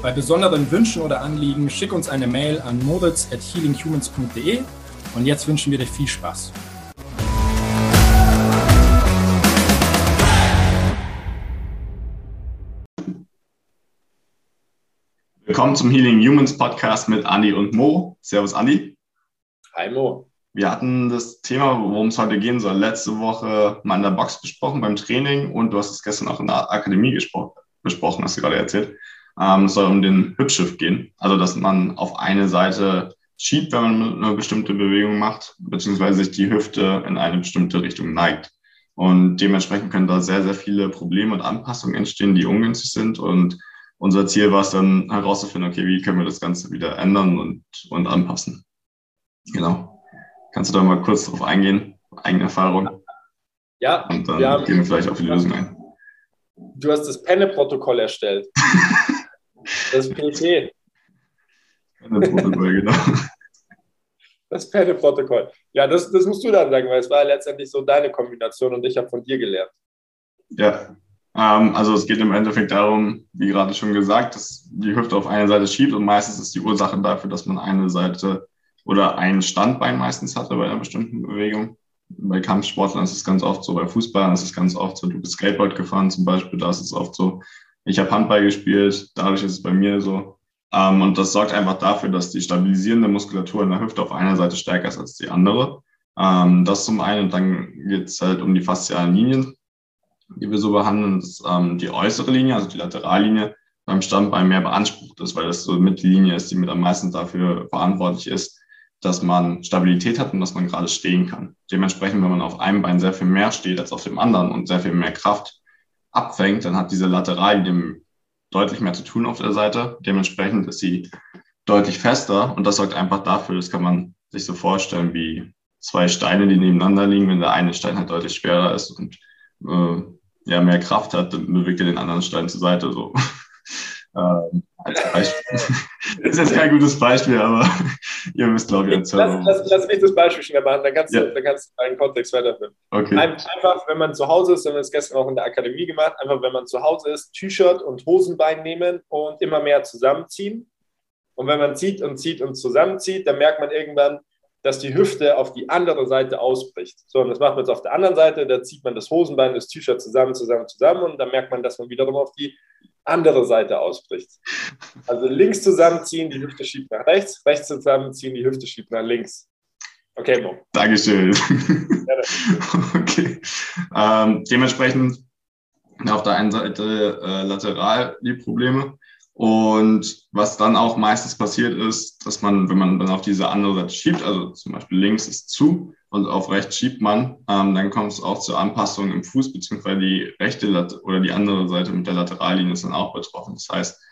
Bei besonderen Wünschen oder Anliegen schick uns eine Mail an moritz at healinghumans.de und jetzt wünschen wir dir viel Spaß. Willkommen zum Healing Humans Podcast mit Andi und Mo. Servus, Andi. Hi, Mo. Wir hatten das Thema, worum es heute gehen soll, letzte Woche mal in der Box besprochen beim Training und du hast es gestern auch in der Akademie besprochen, hast du gerade erzählt. Ähm, es soll um den Hüpfschiff gehen, also dass man auf eine Seite schiebt, wenn man eine bestimmte Bewegung macht, beziehungsweise sich die Hüfte in eine bestimmte Richtung neigt. Und dementsprechend können da sehr, sehr viele Probleme und Anpassungen entstehen, die ungünstig sind und unser Ziel war es dann herauszufinden, okay, wie können wir das Ganze wieder ändern und, und anpassen. Genau. Kannst du da mal kurz drauf eingehen? Eigene Erfahrung? Ja. Und dann wir haben, gehen wir vielleicht auf die Lösung ein. Du hast das Penne-Protokoll erstellt. das PT. Penne-Protokoll, genau. Das Penne-Protokoll. Ja, das, das musst du dann sagen, weil es war letztendlich so deine Kombination und ich habe von dir gelernt. Ja, ähm, also es geht im Endeffekt darum, wie gerade schon gesagt, dass die Hüfte auf eine Seite schiebt und meistens ist die Ursache dafür, dass man eine Seite oder ein Standbein meistens hatte bei einer bestimmten Bewegung. Bei Kampfsportlern ist es ganz oft so, bei Fußballern ist es ganz oft so, du bist Skateboard gefahren zum Beispiel, da ist es oft so. Ich habe Handball gespielt, dadurch ist es bei mir so. Ähm, und das sorgt einfach dafür, dass die stabilisierende Muskulatur in der Hüfte auf einer Seite stärker ist als die andere. Ähm, das zum einen und dann geht es halt um die faszialen Linien die wir so behandeln, dass ähm, die äußere Linie, also die Laterallinie, beim Standbein mehr beansprucht ist, weil das so mit die Linie ist, die mit am meisten dafür verantwortlich ist, dass man Stabilität hat und dass man gerade stehen kann. Dementsprechend, wenn man auf einem Bein sehr viel mehr steht als auf dem anderen und sehr viel mehr Kraft abfängt, dann hat diese Laterallinie deutlich mehr zu tun auf der Seite. Dementsprechend ist sie deutlich fester und das sorgt einfach dafür, das kann man sich so vorstellen wie zwei Steine, die nebeneinander liegen, wenn der eine Stein halt deutlich schwerer ist und äh, ja, mehr Kraft hat, dann bewegt er den anderen Stein zur Seite. So. Ähm, als Beispiel. das ist jetzt kein gutes Beispiel, aber ihr wisst, glaube ich, lass, lass, lass mich das Beispiel schnell machen, dann kannst, ja. du, dann kannst du deinen Kontext weiterführen. Okay. Einfach, wenn man zu Hause ist, haben wir es gestern auch in der Akademie gemacht, einfach, wenn man zu Hause ist, T-Shirt und Hosenbein nehmen und immer mehr zusammenziehen. Und wenn man zieht und zieht und zusammenzieht, dann merkt man irgendwann, dass die Hüfte auf die andere Seite ausbricht. So, und das macht man jetzt auf der anderen Seite, da zieht man das Hosenbein, das T-Shirt zusammen, zusammen, zusammen und dann merkt man, dass man wiederum auf die andere Seite ausbricht. Also links zusammenziehen, die Hüfte schiebt nach rechts, rechts zusammenziehen, die Hüfte schiebt nach links. Okay, Mo. Dankeschön. okay. Ähm, dementsprechend auf der einen Seite äh, lateral die Probleme und was dann auch meistens passiert ist, dass man, wenn man dann auf diese andere Seite schiebt, also zum Beispiel links ist zu und auf rechts schiebt man, ähm, dann kommt es auch zur Anpassung im Fuß, beziehungsweise die rechte Lat oder die andere Seite mit der Laterallinie ist dann auch betroffen. Das heißt,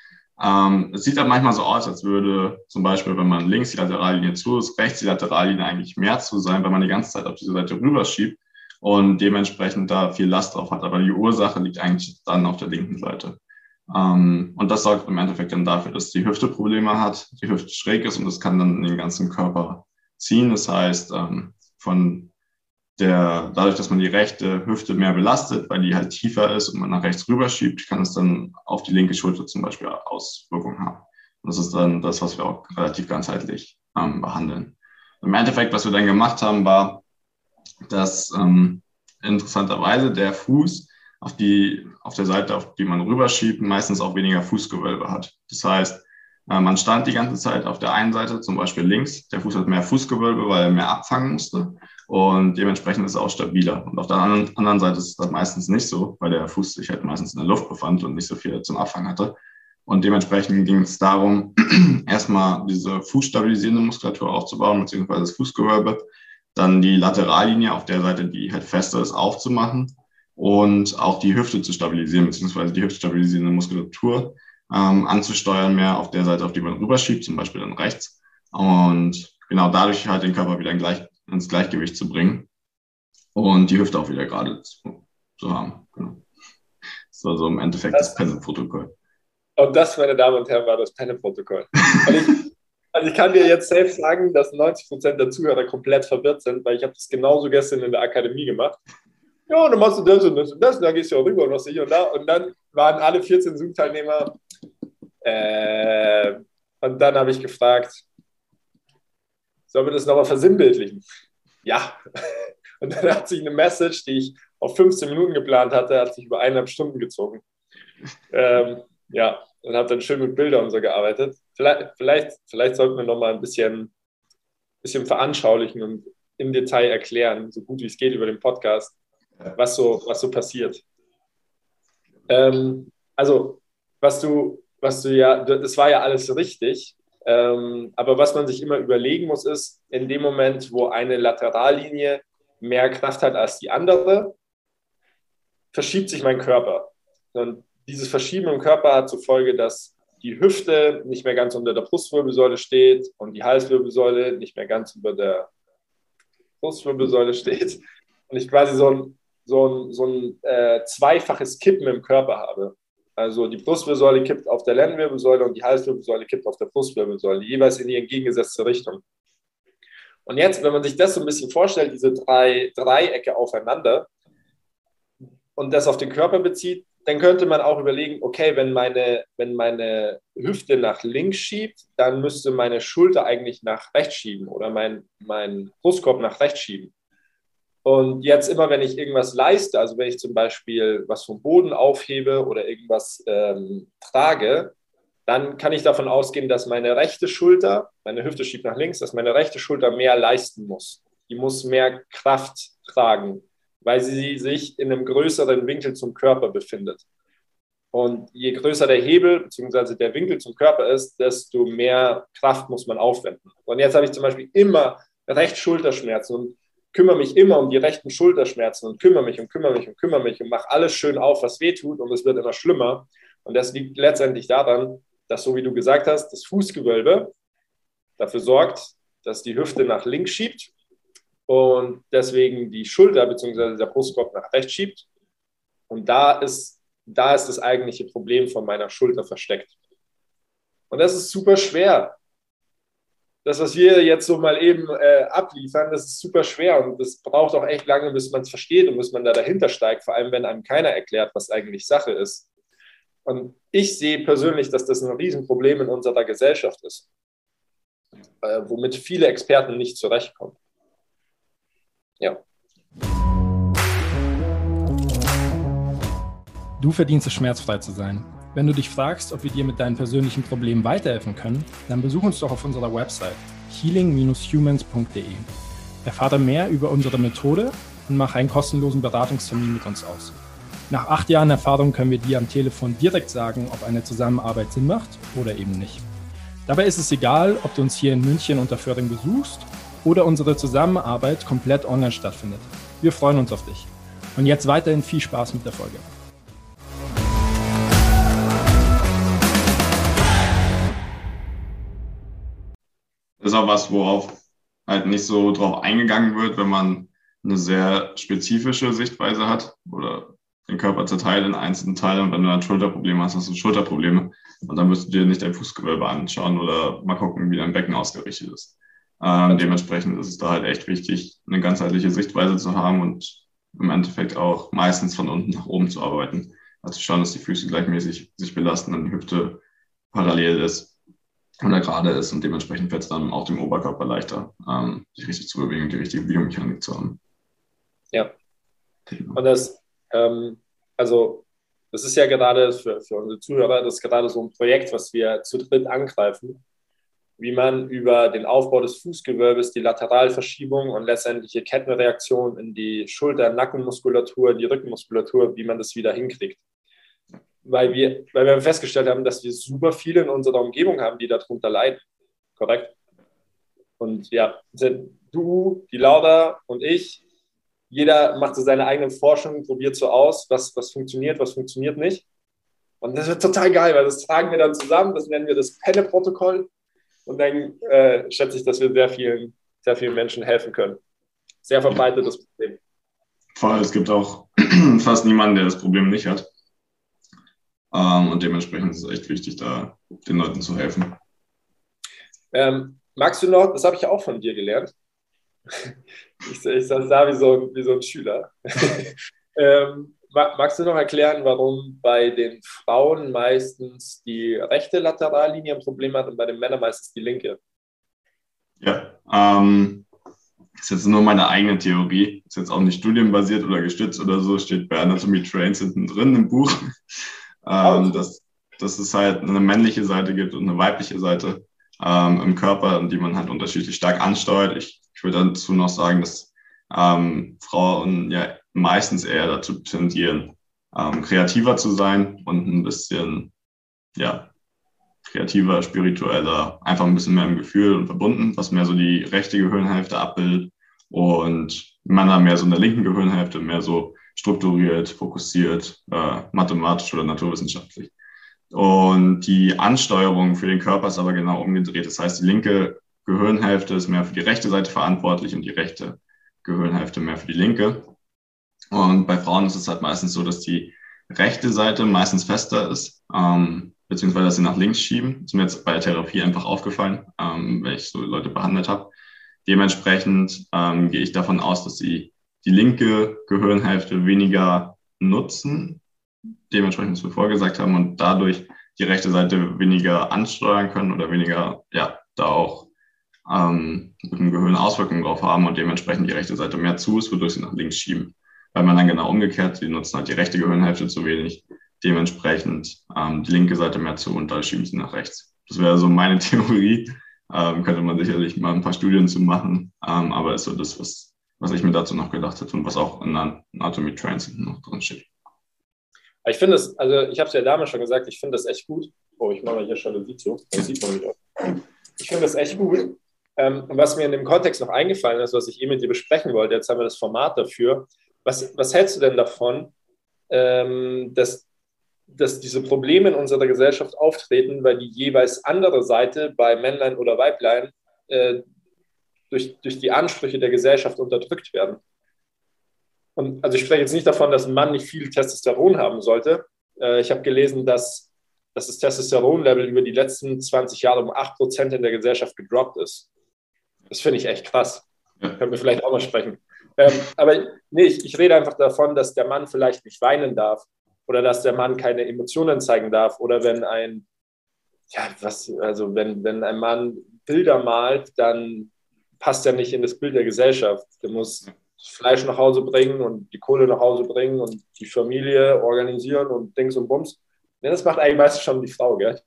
ähm, es sieht dann manchmal so aus, als würde zum Beispiel, wenn man links die Laterallinie zu ist, rechts die Laterallinie eigentlich mehr zu sein, weil man die ganze Zeit auf diese Seite rüberschiebt und dementsprechend da viel Last drauf hat. Aber die Ursache liegt eigentlich dann auf der linken Seite. Ähm, und das sorgt im Endeffekt dann dafür, dass die Hüfte Probleme hat, die Hüfte schräg ist und das kann dann den ganzen Körper ziehen. Das heißt, ähm, von der, dadurch, dass man die rechte Hüfte mehr belastet, weil die halt tiefer ist und man nach rechts rüberschiebt, kann es dann auf die linke Schulter zum Beispiel Auswirkungen haben. Und das ist dann das, was wir auch relativ ganzheitlich ähm, behandeln. Im Endeffekt, was wir dann gemacht haben, war, dass ähm, interessanterweise der Fuß auf, die, auf der Seite, auf die man rüberschiebt, meistens auch weniger Fußgewölbe hat. Das heißt, äh, man stand die ganze Zeit auf der einen Seite, zum Beispiel links. Der Fuß hat mehr Fußgewölbe, weil er mehr abfangen musste. Und dementsprechend ist er auch stabiler. Und auf der anderen Seite ist das meistens nicht so, weil der Fuß sich halt meistens in der Luft befand und nicht so viel zum Abfangen hatte. Und dementsprechend ging es darum, erstmal diese fußstabilisierende Muskulatur aufzubauen, beziehungsweise das Fußgewölbe, dann die Laterallinie auf der Seite, die halt fester ist, aufzumachen und auch die Hüfte zu stabilisieren, beziehungsweise die hüftstabilisierende Muskulatur ähm, anzusteuern, mehr auf der Seite, auf die man rüberschiebt, zum Beispiel dann rechts. Und genau dadurch halt den Körper wieder in Gleich, ins Gleichgewicht zu bringen und die Hüfte auch wieder gerade zu, zu haben. Genau. Das war so im Endeffekt das, das Penne-Protokoll. Und das, meine Damen und Herren, war das Penne-Protokoll. Also, ich kann dir jetzt safe sagen, dass 90 Prozent der Zuhörer komplett verwirrt sind, weil ich habe das genauso gestern in der Akademie gemacht. Ja, dann machst du das und das und das, und dann gehst du auch rüber und was hier und da. Und dann waren alle 14 Zoom-Teilnehmer. Äh, und dann habe ich gefragt, sollen wir das nochmal versinnbildlichen? Ja. Und dann hat sich eine Message, die ich auf 15 Minuten geplant hatte, hat sich über eineinhalb Stunden gezogen. Ähm, ja, und habe dann schön mit Bildern und so gearbeitet. Vielleicht, vielleicht, vielleicht sollten wir noch mal ein bisschen, bisschen veranschaulichen und im Detail erklären, so gut wie es geht über den Podcast, was so, was so passiert. Ähm, also, was du, was du ja, das war ja alles richtig. Ähm, aber was man sich immer überlegen muss, ist, in dem Moment, wo eine Laterallinie mehr Kraft hat als die andere, verschiebt sich mein Körper. Und dieses Verschieben im Körper hat zur Folge, dass die Hüfte nicht mehr ganz unter der Brustwirbelsäule steht und die Halswirbelsäule nicht mehr ganz über der Brustwirbelsäule steht und ich quasi so ein, so ein, so ein äh, zweifaches Kippen im Körper habe. Also die Brustwirbelsäule kippt auf der Lendenwirbelsäule und die Halswirbelsäule kippt auf der Brustwirbelsäule, jeweils in die entgegengesetzte Richtung. Und jetzt, wenn man sich das so ein bisschen vorstellt, diese drei Dreiecke aufeinander und das auf den Körper bezieht, dann könnte man auch überlegen, okay, wenn meine, wenn meine Hüfte nach links schiebt, dann müsste meine Schulter eigentlich nach rechts schieben oder mein, mein Brustkorb nach rechts schieben. Und jetzt immer, wenn ich irgendwas leiste, also wenn ich zum Beispiel was vom Boden aufhebe oder irgendwas ähm, trage, dann kann ich davon ausgehen, dass meine rechte Schulter, meine Hüfte schiebt nach links, dass meine rechte Schulter mehr leisten muss. Die muss mehr Kraft tragen weil sie sich in einem größeren Winkel zum Körper befindet. Und je größer der Hebel bzw. der Winkel zum Körper ist, desto mehr Kraft muss man aufwenden. Und jetzt habe ich zum Beispiel immer rechts Schulterschmerzen und kümmere mich immer um die rechten Schulterschmerzen und kümmere mich und kümmere mich und kümmere mich und mache alles schön auf, was weh tut und es wird immer schlimmer. Und das liegt letztendlich daran, dass, so wie du gesagt hast, das Fußgewölbe dafür sorgt, dass die Hüfte nach links schiebt und deswegen die Schulter bzw. der Brustkorb nach rechts schiebt. Und da ist, da ist das eigentliche Problem von meiner Schulter versteckt. Und das ist super schwer. Das, was wir jetzt so mal eben äh, abliefern, das ist super schwer und das braucht auch echt lange, bis man es versteht und bis man da dahinter steigt, vor allem wenn einem keiner erklärt, was eigentlich Sache ist. Und ich sehe persönlich, dass das ein Riesenproblem in unserer Gesellschaft ist, äh, womit viele Experten nicht zurechtkommen. Ja. Du verdienst es, schmerzfrei zu sein. Wenn du dich fragst, ob wir dir mit deinen persönlichen Problemen weiterhelfen können, dann besuch uns doch auf unserer Website healing-humans.de. Erfahre mehr über unsere Methode und mach einen kostenlosen Beratungstermin mit uns aus. Nach acht Jahren Erfahrung können wir dir am Telefon direkt sagen, ob eine Zusammenarbeit Sinn macht oder eben nicht. Dabei ist es egal, ob du uns hier in München unter Föhring besuchst oder unsere Zusammenarbeit komplett online stattfindet. Wir freuen uns auf dich. Und jetzt weiterhin viel Spaß mit der Folge. Auch was, worauf halt nicht so drauf eingegangen wird, wenn man eine sehr spezifische Sichtweise hat oder den Körper zerteilt in einzelnen Teile und wenn du ein Schulterproblem hast, hast du Schulterprobleme und dann wirst du dir nicht dein Fußgewölbe anschauen oder mal gucken, wie dein Becken ausgerichtet ist. Ähm, dementsprechend ist es da halt echt wichtig, eine ganzheitliche Sichtweise zu haben und im Endeffekt auch meistens von unten nach oben zu arbeiten. Also schauen, dass die Füße gleichmäßig sich belasten und die Hüfte parallel ist oder gerade ist und dementsprechend fällt es dann auch dem Oberkörper leichter, ähm, sich richtig zu bewegen und die richtige Biomechanik zu haben. Ja. Und das, ähm, also das ist ja gerade für, für unsere Zuhörer, das ist gerade so ein Projekt, was wir zu dritt angreifen wie man über den Aufbau des Fußgewölbes, die Lateralverschiebung und letztendliche Kettenreaktion in die Schulter-Nackenmuskulatur, in die Rückenmuskulatur, wie man das wieder hinkriegt. Weil wir, weil wir festgestellt haben, dass wir super viele in unserer Umgebung haben, die darunter leiden. Korrekt? Und ja, du, die Laura und ich, jeder macht so seine eigene Forschung, probiert so aus, was, was funktioniert, was funktioniert nicht. Und das wird total geil, weil das tragen wir dann zusammen, das nennen wir das Penne-Protokoll. Und dann äh, schätze ich, dass wir sehr vielen, sehr vielen Menschen helfen können. Sehr verbreitetes Problem. Vor allem, es gibt auch fast niemanden, der das Problem nicht hat. Ähm, und dementsprechend ist es echt wichtig, da den Leuten zu helfen. Ähm, magst du noch, das habe ich auch von dir gelernt. ich, ich saß da wie so, wie so ein Schüler. ähm, magst du noch erklären, warum bei den Frauen meistens die rechte Laterallinie ein Problem hat und bei den Männern meistens die linke? Ja, ähm, das ist jetzt nur meine eigene Theorie. Ist jetzt auch nicht studienbasiert oder gestützt oder so, steht bei Anatomy Trains hinten drin im Buch. Ähm, dass, dass es halt eine männliche Seite gibt und eine weibliche Seite ähm, im Körper, die man halt unterschiedlich stark ansteuert. Ich, ich würde dazu noch sagen, dass ähm, Frauen ja meistens eher dazu tendieren, ähm, kreativer zu sein und ein bisschen, ja, kreativer, spiritueller, einfach ein bisschen mehr im Gefühl und verbunden, was mehr so die rechte Gehirnhälfte abbildet und Männer mehr so in der linken Gehirnhälfte, mehr so strukturiert, fokussiert, äh, mathematisch oder naturwissenschaftlich. Und die Ansteuerung für den Körper ist aber genau umgedreht. Das heißt, die linke Gehirnhälfte ist mehr für die rechte Seite verantwortlich und die rechte Gehirnhälfte mehr für die linke. Und bei Frauen ist es halt meistens so, dass die rechte Seite meistens fester ist, ähm, beziehungsweise dass sie nach links schieben. Das ist mir jetzt bei der Therapie einfach aufgefallen, ähm, wenn ich so Leute behandelt habe. Dementsprechend ähm, gehe ich davon aus, dass sie die linke Gehirnhälfte weniger nutzen, dementsprechend, was wir vorher gesagt haben, und dadurch die rechte Seite weniger ansteuern können oder weniger, ja, da auch ähm, dem Gehirn Auswirkungen drauf haben und dementsprechend die rechte Seite mehr zu ist, wodurch sie nach links schieben. Weil man dann genau umgekehrt, sie nutzen halt die rechte Gehirnhälfte zu wenig, dementsprechend ähm, die linke Seite mehr zu und da schieben sie nach rechts. Das wäre so meine Theorie. Ähm, könnte man sicherlich mal ein paar Studien zu machen, ähm, aber ist so das, was, was ich mir dazu noch gedacht hätte und was auch in Anatomy Trains noch drin steht. Ich finde es, also ich habe es ja damals schon gesagt, ich finde das echt gut. Oh, ich mache mal hier Lied zu. Das sieht man nicht aus. Ich finde das echt gut. Ähm, und was mir in dem Kontext noch eingefallen ist, was ich eh mit dir besprechen wollte, jetzt haben wir das Format dafür. Was, was hältst du denn davon, ähm, dass, dass diese Probleme in unserer Gesellschaft auftreten, weil die jeweils andere Seite bei Männlein oder Weiblein äh, durch, durch die Ansprüche der Gesellschaft unterdrückt werden? Und also ich spreche jetzt nicht davon, dass ein Mann nicht viel Testosteron haben sollte. Äh, ich habe gelesen, dass, dass das Testosteronlevel über die letzten 20 Jahre um 8% in der Gesellschaft gedroppt ist. Das finde ich echt krass. Können wir vielleicht auch mal sprechen. Ähm, aber nee, ich, ich rede einfach davon, dass der Mann vielleicht nicht weinen darf oder dass der Mann keine Emotionen zeigen darf oder wenn ein, ja, was, also wenn, wenn ein Mann Bilder malt, dann passt er nicht in das Bild der Gesellschaft. Der muss Fleisch nach Hause bringen und die Kohle nach Hause bringen und die Familie organisieren und Dings und Bums. Ja, das macht eigentlich meistens schon die Frau, gell?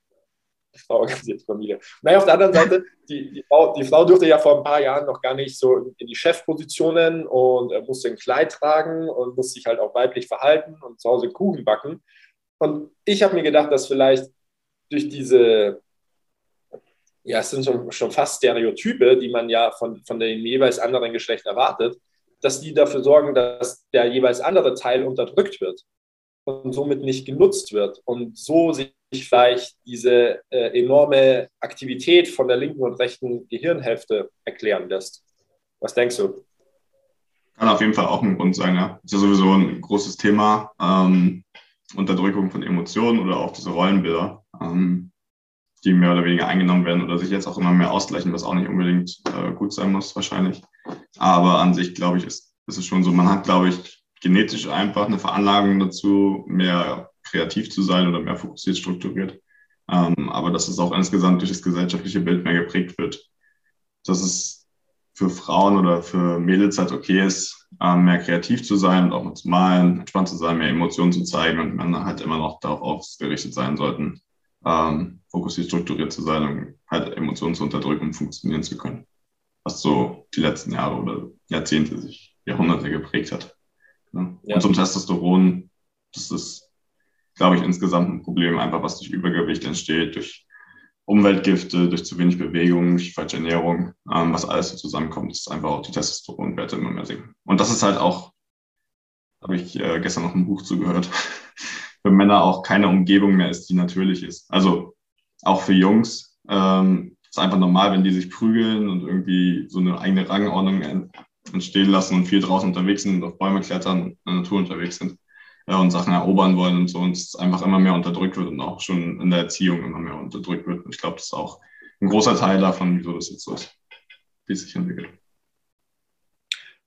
Die Frau organisiert die Familie. Naja, auf der anderen Seite, die, die, Frau, die Frau durfte ja vor ein paar Jahren noch gar nicht so in die Chefpositionen und musste ein Kleid tragen und musste sich halt auch weiblich verhalten und zu Hause Kuchen backen. Und ich habe mir gedacht, dass vielleicht durch diese, ja, es sind schon, schon fast Stereotype, die man ja von, von dem jeweils anderen Geschlecht erwartet, dass die dafür sorgen, dass der jeweils andere Teil unterdrückt wird und somit nicht genutzt wird und so sich vielleicht diese äh, enorme Aktivität von der linken und rechten Gehirnhälfte erklären lässt. Was denkst du? Kann auf jeden Fall auch ein Grund sein, ja. Ist ja sowieso ein großes Thema. Ähm, Unterdrückung von Emotionen oder auch diese Rollenbilder, ähm, die mehr oder weniger eingenommen werden oder sich jetzt auch immer mehr ausgleichen, was auch nicht unbedingt äh, gut sein muss, wahrscheinlich. Aber an sich, glaube ich, ist, ist es schon so, man hat, glaube ich, genetisch einfach eine Veranlagung dazu, mehr kreativ zu sein oder mehr fokussiert strukturiert. Ähm, aber dass es auch insgesamt durch das gesellschaftliche Bild mehr geprägt wird. Dass es für Frauen oder für Mädels halt okay ist, ähm, mehr kreativ zu sein und auch mal zu malen, entspannt zu sein, mehr Emotionen zu zeigen und Männer halt immer noch darauf ausgerichtet sein sollten, ähm, fokussiert strukturiert zu sein und halt Emotionen zu unterdrücken, um funktionieren zu können was so die letzten Jahre oder Jahrzehnte sich Jahrhunderte geprägt hat. Ne? Ja. Und zum Testosteron, das ist, glaube ich, insgesamt ein Problem, einfach was durch Übergewicht entsteht, durch Umweltgifte, durch zu wenig Bewegung, durch falsche Ernährung, ähm, was alles so zusammenkommt, ist einfach auch die Testosteronwerte immer mehr sinken. Und das ist halt auch, habe ich äh, gestern noch ein Buch zugehört, für Männer auch keine Umgebung mehr ist, die natürlich ist. Also auch für Jungs ähm, ist einfach normal, wenn die sich prügeln und irgendwie so eine eigene Rangordnung entstehen lassen und viel draußen unterwegs sind und auf Bäume klettern und in der Natur unterwegs sind äh, und Sachen erobern wollen und so und es einfach immer mehr unterdrückt wird und auch schon in der Erziehung immer mehr unterdrückt wird. Und ich glaube, das ist auch ein großer Teil davon, wieso das jetzt so ist, wie es sich entwickelt.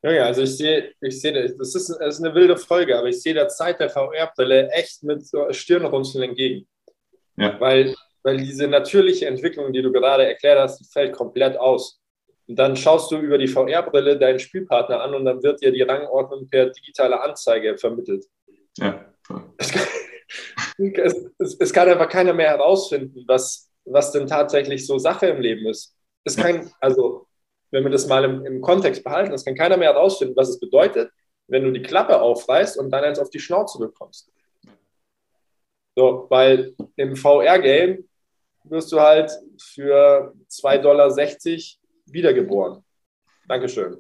Ja, also ich sehe, ich sehe, das ist, das ist eine wilde Folge, aber ich sehe der Zeit der VR-Brille echt mit Stirnrunzeln entgegen. Ja. Weil, weil diese natürliche Entwicklung, die du gerade erklärt hast, fällt komplett aus. Und dann schaust du über die VR-Brille deinen Spielpartner an und dann wird dir die Rangordnung per digitale Anzeige vermittelt. Ja. Es kann, es, es kann einfach keiner mehr herausfinden, was, was denn tatsächlich so Sache im Leben ist. Es kann, also wenn wir das mal im, im Kontext behalten, das kann keiner mehr herausfinden, was es bedeutet, wenn du die Klappe aufreißt und dann eins auf die Schnauze bekommst. So, weil im VR-Game wirst du halt für 2,60 Dollar wiedergeboren. Dankeschön.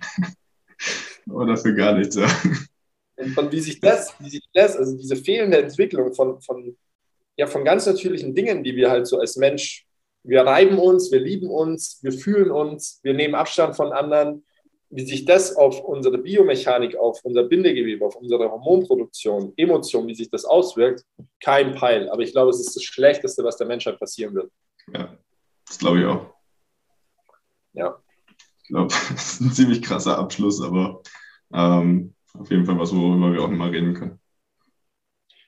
Oder für gar nichts. Und von wie sich das, wie sich das, also diese fehlende Entwicklung von, von, ja, von ganz natürlichen Dingen, die wir halt so als Mensch wir reiben uns, wir lieben uns, wir fühlen uns, wir nehmen Abstand von anderen. Wie sich das auf unsere Biomechanik, auf unser Bindegewebe, auf unsere Hormonproduktion, Emotionen, wie sich das auswirkt, kein Peil. Aber ich glaube, es ist das Schlechteste, was der Menschheit passieren wird. Ja, das glaube ich auch. Ja. Ich glaube, das ist ein ziemlich krasser Abschluss, aber ähm, auf jeden Fall was, worüber wir auch immer reden können.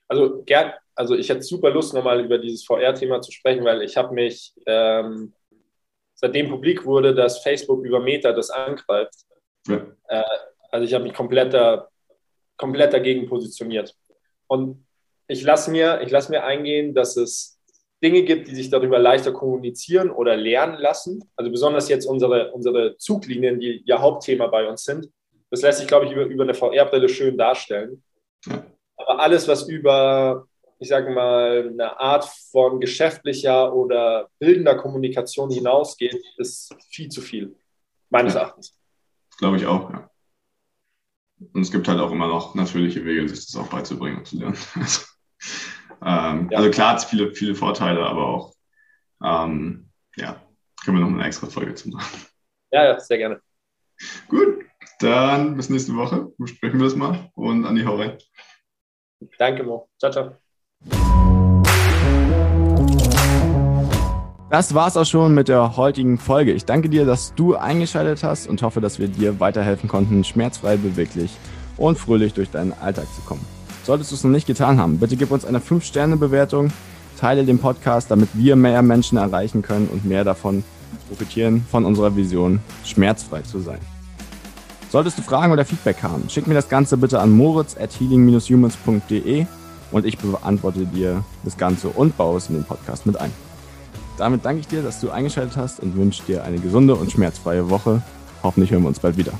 Also gern, also ich hätte super Lust, nochmal über dieses VR-Thema zu sprechen, weil ich habe mich, ähm, seitdem publik wurde, dass Facebook über Meta das angreift, ja. äh, also ich habe mich komplett, da, komplett dagegen positioniert. Und ich lasse mir, lass mir eingehen, dass es Dinge gibt, die sich darüber leichter kommunizieren oder lernen lassen. Also besonders jetzt unsere, unsere Zuglinien, die ja Hauptthema bei uns sind. Das lässt sich, glaube ich, über, über eine VR-Brille schön darstellen. Aber alles, was über ich sage mal, eine Art von geschäftlicher oder bildender Kommunikation hinausgeht, ist viel zu viel, meines ja, Erachtens. Glaube ich auch, ja. Und es gibt halt auch immer noch natürliche Wege, sich das auch beizubringen und zu lernen. Also, ähm, ja. also klar hat es viele, viele Vorteile, aber auch, ähm, ja, können wir noch eine extra Folge zu machen. Ja, ja, sehr gerne. Gut, dann bis nächste Woche. Besprechen wir das mal und an die Hau rein. Danke, Mo. Ciao, ciao. Das war's auch schon mit der heutigen Folge. Ich danke dir, dass du eingeschaltet hast und hoffe, dass wir dir weiterhelfen konnten, schmerzfrei, beweglich und fröhlich durch deinen Alltag zu kommen. Solltest du es noch nicht getan haben, bitte gib uns eine 5-Sterne-Bewertung, teile den Podcast, damit wir mehr Menschen erreichen können und mehr davon profitieren von unserer Vision, schmerzfrei zu sein. Solltest du Fragen oder Feedback haben, schick mir das Ganze bitte an moritz at healing-humans.de und ich beantworte dir das Ganze und baue es in den Podcast mit ein. Damit danke ich dir, dass du eingeschaltet hast und wünsche dir eine gesunde und schmerzfreie Woche. Hoffentlich hören wir uns bald wieder.